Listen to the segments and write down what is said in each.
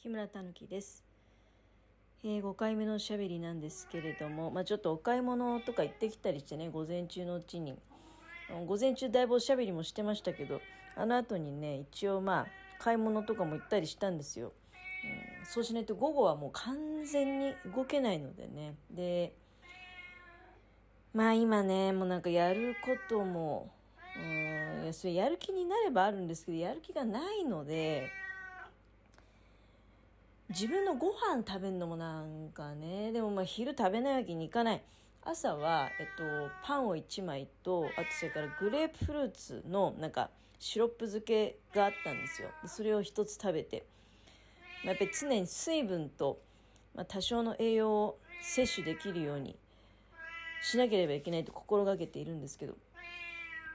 木村たぬきです、えー、5回目のおしゃべりなんですけれども、まあ、ちょっとお買い物とか行ってきたりしてね午前中のうちに。午前中だいぶおしゃべりもしてましたけどあの後にね一応まあ買い物とかも行ったりしたんですよ、うん、そうしないと午後はもう完全に動けないのでね。でまあ今ねもうなんかやることもうんそれやる気になればあるんですけどやる気がないので自分のご飯食べるのもなんかね、でもまあ昼食べないわけにいかない。朝は、えっと、パンを1枚と、あとそれからグレープフルーツのなんかシロップ漬けがあったんですよ。それを一つ食べて。まあ、やっぱり常に水分と、まあ、多少の栄養を摂取できるようにしなければいけないと心がけているんですけど、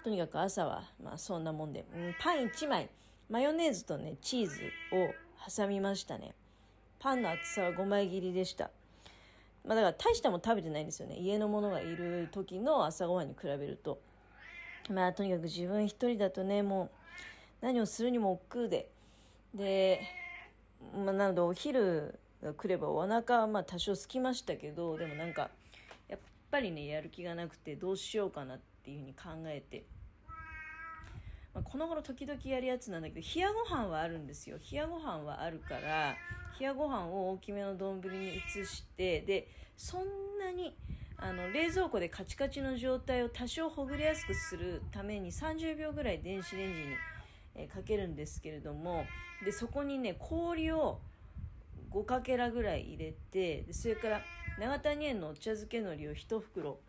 とにかく朝は、まあそんなもんで、うん、パン1枚、マヨネーズとね、チーズを挟みましたね。パンの厚さは5枚切りでした。まあだから大したも食べてないんですよね。家の者がいる時の朝ごはんに比べると。まあとにかく自分一人だとね、もう何をするにも億劫で。で、まあなのでお昼が来ればお腹はまあ多少空きましたけど、でもなんか、やっぱりね、やる気がなくてどうしようかなっていうふうに考えて。まあ、この頃時々やるやつなんだけど冷やご飯はあるんですよ。冷やご飯はあるから冷やご飯を大きめの丼に移してでそんなにあの冷蔵庫でカチカチの状態を多少ほぐれやすくするために30秒ぐらい電子レンジに、えかけるんですけれどもでそこにね氷を5かけらぐらい入れてでそれから長谷園のお茶漬け海苔を1袋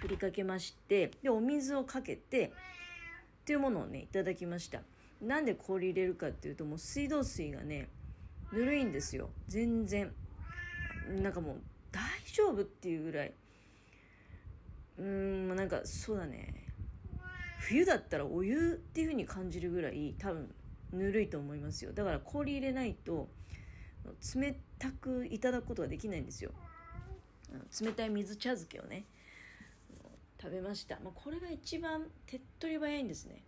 振りかけましてでお水をかけてっていうものをねいただきました。なんで氷入れるかっていうともう水道水がねぬるいんですよ。全然。なんかもう大丈夫っていうぐらい。うーんなんかそうだね。冬だったらお湯っていう風に感じるぐらい多分ぬるいと思いますよ。だから氷入れないと冷たくいただくことができないんですよ。冷たい水茶漬けをね。食べました、まあ、これが一番手っ取り早いんですね、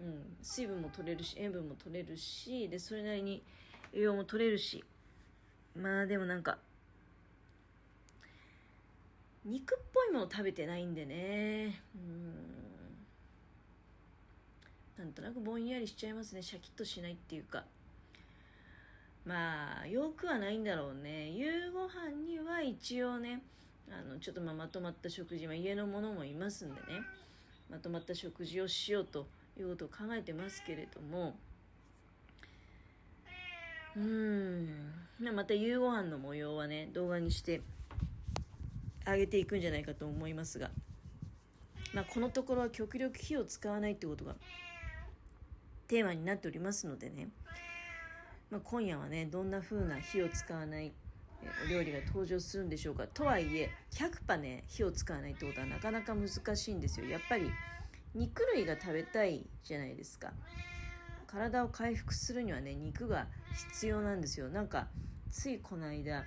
うん、水分も取れるし塩分も取れるしでそれなりに栄養も取れるし。まあでもなんか肉っぽいもの食べてないんでね。うん。なんとなくぼんやりしちゃいますね。シャキッとしないっていうか。まあよくはないんだろうね。夕ご飯には一応ねあのちょっとままとまった食事、まあ、家の者もいますんでね。まとまった食事をしようということを考えてますけれども。うん。また夕ご飯の模様はね動画にしてあげていくんじゃないかと思いますが、まあ、このところは極力火を使わないってことがテーマになっておりますのでね、まあ、今夜はねどんな風な火を使わないお料理が登場するんでしょうか。とはいえ100%ね火を使わないってことはなかなか難しいんですよ。やっぱり肉類が食べたいじゃないですか。体を回復するにはね肉が必要なんですよ。なんかついこの間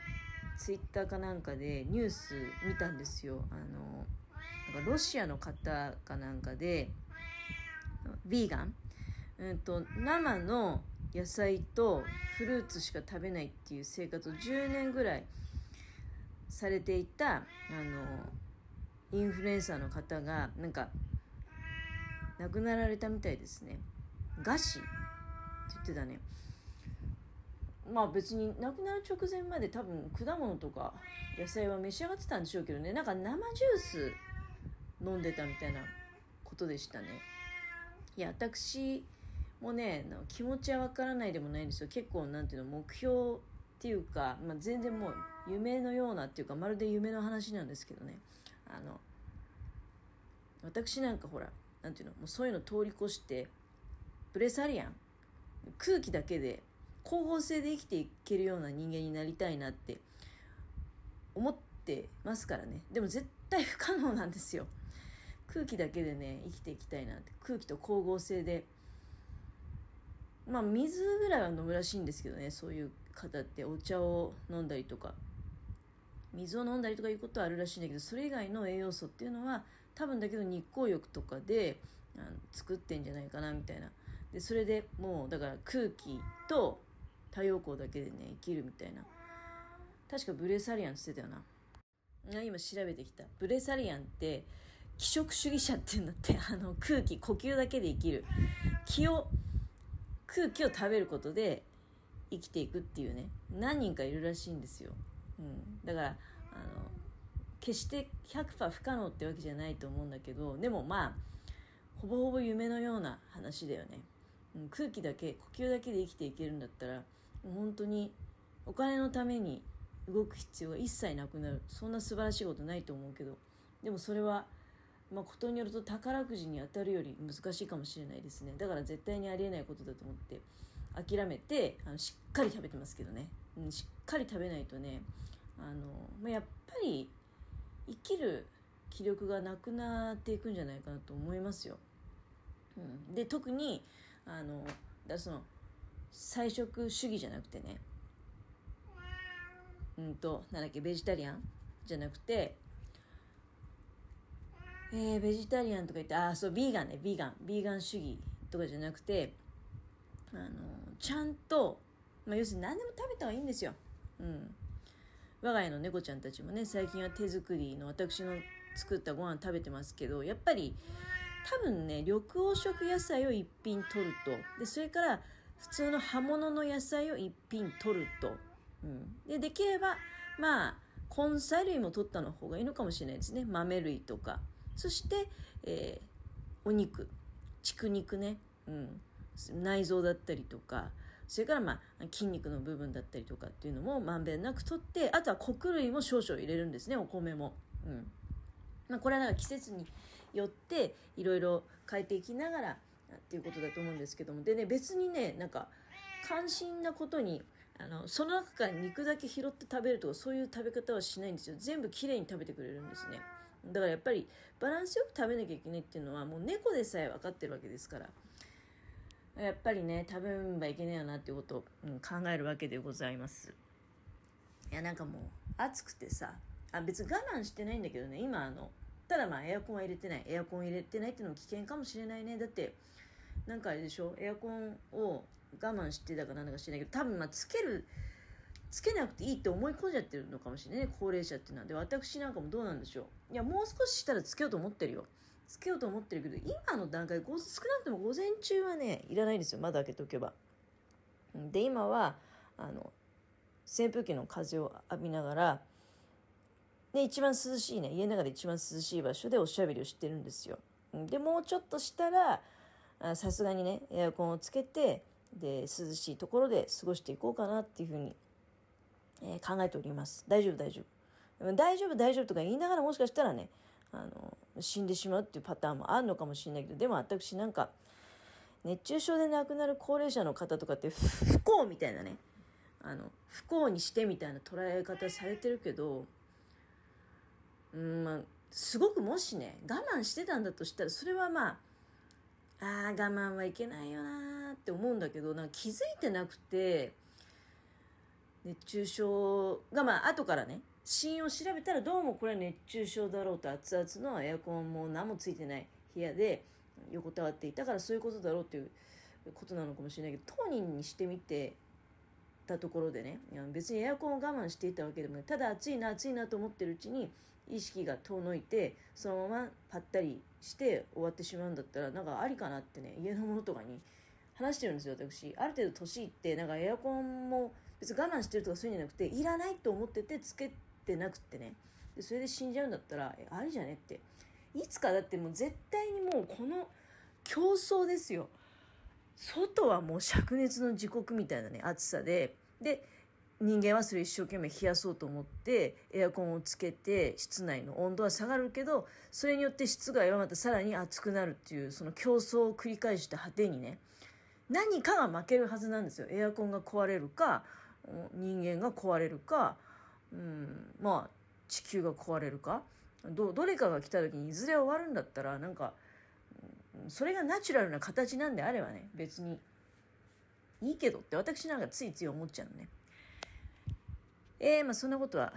ツイッターかなんかでニュース見たんですよ。あのなんかロシアの方かなんかでヴィーガン、うんと生の野菜とフルーツしか食べないっていう生活を10年ぐらいされていたあのインフルエンサーの方がなんか亡くなられたみたいですね。餓死って言ってたね。まあ別に亡くなる直前まで多分果物とか野菜は召し上がってたんでしょうけどね。なんか生ジュース飲んでたみたいなことでしたね。いや私もうね気持ちはわからないでもないんですよ。結構なんていうの目標っていうか、まあ、全然もう夢のようなっていうかまるで夢の話なんですけどね。あの私なんかほらなんていうのもうそういうの通り越してブレサリアン空気だけで光合成で生きていけるような人間になりたいなって思ってますからね。でも絶対不可能なんですよ。空気だけでね生きていきたいなって。空気と光合成でまあ水ぐらいは飲むらしいんですけどねそういう方ってお茶を飲んだりとか。水を飲んだりとかいうことはあるらしいんだけどそれ以外の栄養素っていうのは多分だけど日光浴とかであの作ってんじゃないかなみたいな。でそれでもうだから空気と太陽光だけでね生きるみたいな。確かブレサリアンって言ってたよな。今調べてきた。ブレサリアンって気色主義者っていうんだってあの空気呼吸だけで生きる。気を空気を食べることで生きていくっていうね。何人かいるらしいんですよ、うん、だからあの決して100%不可能ってわけじゃないと思うんだけどでもまあほぼほぼ夢のような話だよね、うん、空気だけ呼吸だけで生きていけるんだったら本当にお金のために動く必要が一切なくなる。そんな素晴らしいことないと思うけど。でもそれはまあ、ことによると宝くじに当たるより難しいかもしれないですね。だから絶対にありえないことだと思って諦めてあのしっかり食べてますけどね、うん、しっかり食べないとねあの、まあ、やっぱり生きる気力がなくなっていくんじゃないかなと思いますよ。うん、で特にあのだその菜食主義じゃなくてね。うんとなんだっけベジタリアンじゃなくてえー、ベジタリアンとか言ってああそうビーガンねビーガンビーガン主義とかじゃなくてあのちゃんと、まあ、要するに何でも食べた方がいいんですよ。うん。我が家の猫ちゃんたちもね、最近は手作りの私の作ったご飯食べてますけど、やっぱり多分ね、緑黄色野菜を一品取ると、で、それから普通の葉物の野菜を一品取ると、うん。で、できれば、まあ、根菜類も取ったの方がいいのかもしれないですね。豆類とか。そして、えー、お肉、畜肉ね。うん。内臓だったりとかそれからまあ筋肉の部分だったりとかっていうのもまんべんなくとってあとは穀類も少々入れるんですねお米も。うんまあ、これはなんか季節によっていろいろ変えていきながらっていうことだと思うんですけどもでね別にねなんか関心なことにあのその中から肉だけ拾って食べるとかそういう食べ方はしないんですよ全部きれいに食べてくれるんですねだからやっぱりバランスよく食べなきゃいけないっていうのはもう猫でさえ分かってるわけですから。やっぱりね食べればいけないよなっていうことを、うん、考えるわけでございます。いやなんかもう暑くてさ。あ別に我慢してないんだけどね。今あのただまあエアコンは入れてない。エアコン入れてないっていうのも危険かもしれないね。だってなんかあれでしょ？エアコンを我慢してたかなんだか知らないけど多分まあつけるつけなくていいって思い込んじゃってるのかもしれないね高齢者っていうのは。で私なんかもどうなんでしょう。いやもう少ししたらつけようと思ってるよ。つけようと思ってるけど今の段階少なくとも午前中はねいらないんですよ。窓開けておけば。で今はあの扇風機の風を浴びながらで一番涼しいね家の中で一番涼しい場所でおしゃべりをしてるんですよ。でもうちょっとしたらさすがにねエアコンをつけてで涼しいところで過ごしていこうかなっていうふうに、えー、考えております。大丈夫大丈夫。大丈夫大丈夫とか言いながらもしかしたらねあの死んでしまうっていうパターンもあるのかもしれないけどでも私なんか熱中症で亡くなる高齢者の方とかって不幸みたいなねあの不幸にしてみたいな捉え方されてるけどうんまあすごくもしね我慢してたんだとしたらそれはまああ我慢はいけないよなって思うんだけどなんか気づいてなくて熱中症がまあ後からね死因を調べたらどうもこれは熱中症だろうと熱々のエアコンも何もついてない部屋で横たわっていたからそういうことだろうということなのかもしれないけど当人にしてみてたところでね別にエアコンを我慢していたわけでもない。ただ暑いな暑いなと思ってるうちに意識が遠のいてそのままぱったりして終わってしまうんだったらなんかありかなってね家のものとかに話してるんですよ私。ある程度年いってなんかエアコンも別に我慢してるとかそういうんじゃなくていらないと思っててつけてなくってね。でそれで死んじゃうんだったらありじゃねって。いつかだってもう絶対にもうこの競争ですよ。外はもう灼熱の時刻みたいなね暑さで。で人間はそれ一生懸命冷やそうと思ってエアコンをつけて室内の温度は下がるけどそれによって湿が弱まってさらに暑くなるっていうその競争を繰り返した果てにね何かが負けるはずなんですよ。エアコンが壊れるか人間が壊れるかうん、まあ地球が壊れるかどどれかが来た時にいずれ終わるんだったらなんかそれがナチュラルな形なんであればね別にいいけどって私なんかついつい思っちゃうのね。えー、まあそんなことは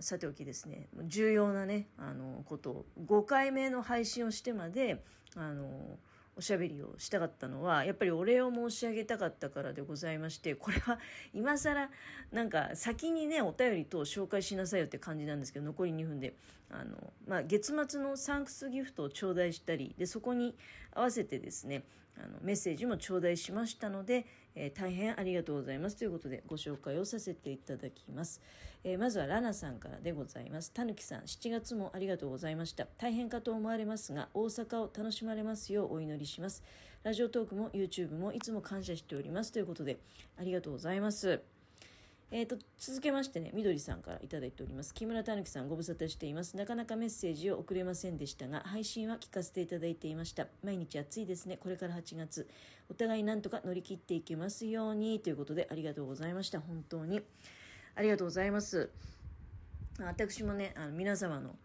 さておきですね重要なねあのことを5回目の配信をしてまであのおしゃべりをしたかったのはやっぱりお礼を申し上げたかったからでございましてこれは 今更なんか先にねお便りと紹介しなさいよって感じなんですけど残り2分であの、まあ、月末のサンクスギフトを頂戴したりでそこに合わせてですねあのメッセージも頂戴しましたので、えー、大変ありがとうございます。ということでご紹介をさせていただきます、えー、まずはラナさんからでございます。たぬきさん7月もありがとうございました。大変かと思われますが大阪を楽しまれますようお祈りします。ラジオトークも YouTube もいつも感謝しております。ということでありがとうございます。えーと、続けましてね、みどりさんからいただいております。木村たぬきさんご無沙汰しています。なかなかメッセージを送れませんでしたが、配信は聞かせていただいていました。毎日暑いですね。これから8月。お互いなんとか乗り切っていけますように。ということで、ありがとうございました。本当に。ありがとうございます。私もね、あの皆様の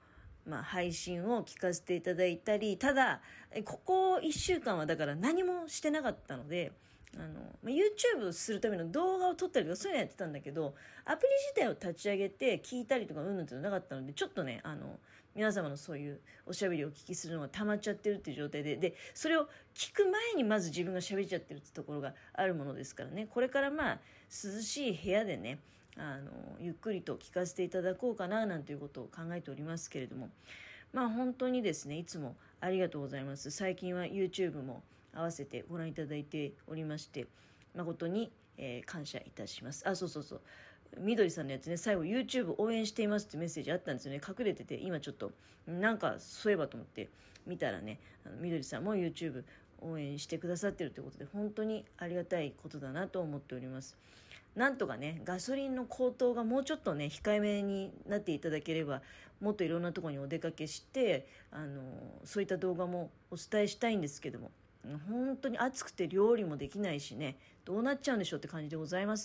まあ、配信を聞かせていただいたり、ただ、ここ1週間はだから何もしてなかったので、あの、まあ、YouTube するための動画を撮ったりとかそういうのやってたんだけど、アプリ自体を立ち上げて聞いたりとかうんぬんっていうのなかったので、ちょっとね、あの、皆様のそういうおしゃべりをお聞きするのが溜まっちゃってるっていう状態で、で、それを聞く前にまず自分が喋っちゃってるってところがあるものですからね、これからまあ、涼しい部屋でね、あの、ゆっくりと聞かせていただこうかな、なんていうことを考えておりますけれども、まあ本当にですね、いつもありがとうございます。最近は YouTube も合わせてご覧いただいておりまして誠に、えー、感謝いたします。あそうそうそう。みどりさんのやつね。最後 YouTube 応援していますってメッセージあったんですよね。隠れてて今ちょっとなんかそういえばと思って見たらねみどりさんも YouTube 応援してくださってるということで本当にありがたいことだなと思っております。なんとかねガソリンの高騰がもうちょっとね控えめになっていただければもっといろんなところにお出かけしてあのそういった動画もお伝えしたいんですけども本当に暑くて料理もできないしねどうなっちゃうんでしょうって感じでございます。